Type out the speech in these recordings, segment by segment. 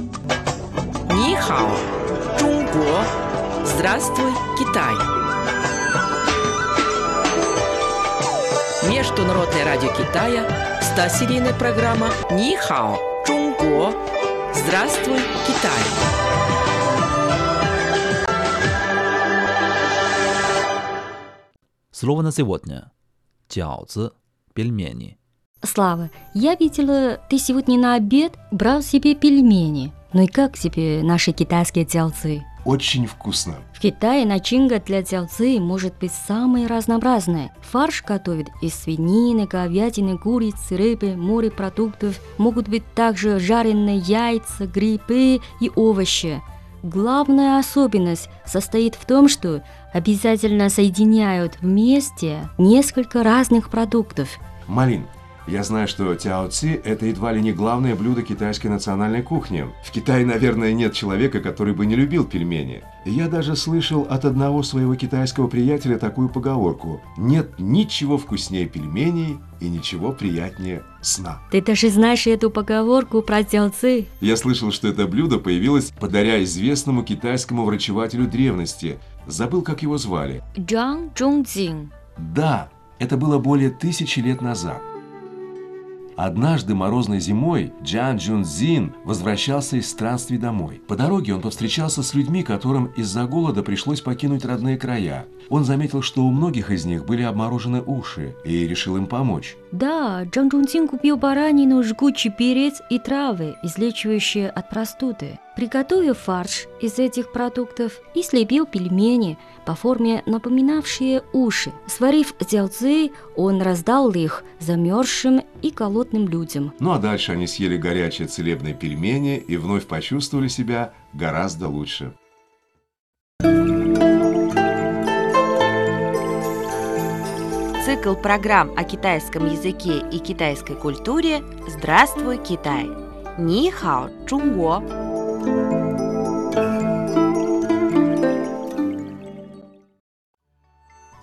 Нихао, Чунго. Здравствуй, Китай. Международное радио Китая, 100-серийная программа Нихао, Чунго. Здравствуй, Китай. Слово на сегодня. 饺子, пельмени. Слава, я видела, ты сегодня на обед брал себе пельмени. Ну и как тебе наши китайские тялцы? Очень вкусно. В Китае начинка для тялцы может быть самой разнообразной. Фарш готовят из свинины, говядины, курицы, рыбы, морепродуктов. Могут быть также жареные яйца, грибы и овощи. Главная особенность состоит в том, что обязательно соединяют вместе несколько разных продуктов. Малин, я знаю, что тяоци – это едва ли не главное блюдо китайской национальной кухни. В Китае, наверное, нет человека, который бы не любил пельмени. Я даже слышал от одного своего китайского приятеля такую поговорку «Нет ничего вкуснее пельменей и ничего приятнее сна». Ты даже знаешь эту поговорку про тялцы? Я слышал, что это блюдо появилось подаря известному китайскому врачевателю древности. Забыл, как его звали. Джан Чжунцзин. Да, это было более тысячи лет назад. Однажды морозной зимой Джан Джунзин возвращался из странствий домой. По дороге он повстречался с людьми, которым из-за голода пришлось покинуть родные края. Он заметил, что у многих из них были обморожены уши, и решил им помочь. Да, Джан Чжунцин купил баранину, жгучий перец и травы, излечивающие от простуды. Приготовив фарш из этих продуктов и слепил пельмени по форме напоминавшие уши. Сварив тельцы, он раздал их замерзшим и голодным людям. Ну а дальше они съели горячие целебные пельмени и вновь почувствовали себя гораздо лучше. Цикл программ о китайском языке и китайской культуре «Здравствуй, Китай!» Ни хао, Чунго!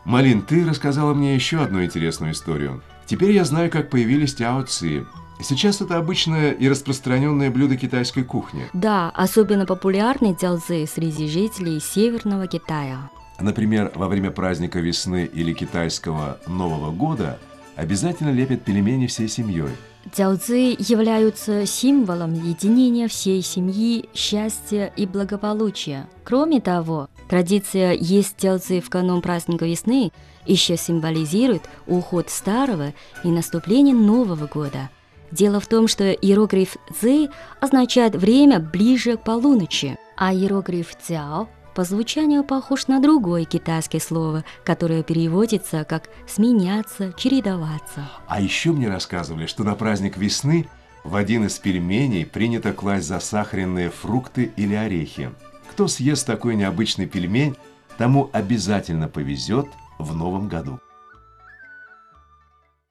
Малин, ты рассказала мне еще одну интересную историю. Теперь я знаю, как появились тяоци. Сейчас это обычное и распространенное блюдо китайской кухни. Да, особенно популярны тялцы среди жителей Северного Китая. Например, во время праздника весны или китайского Нового года обязательно лепят пельмени всей семьей. Тялцы являются символом единения всей семьи, счастья и благополучия. Кроме того, традиция есть тялцы в канун праздника весны еще символизирует уход старого и наступление Нового года. Дело в том, что иероглиф «цзы» означает время ближе к полуночи, а иероглиф «цяо» по звучанию похож на другое китайское слово, которое переводится как «сменяться», «чередоваться». А еще мне рассказывали, что на праздник весны в один из пельменей принято класть засахаренные фрукты или орехи. Кто съест такой необычный пельмень, тому обязательно повезет в новом году.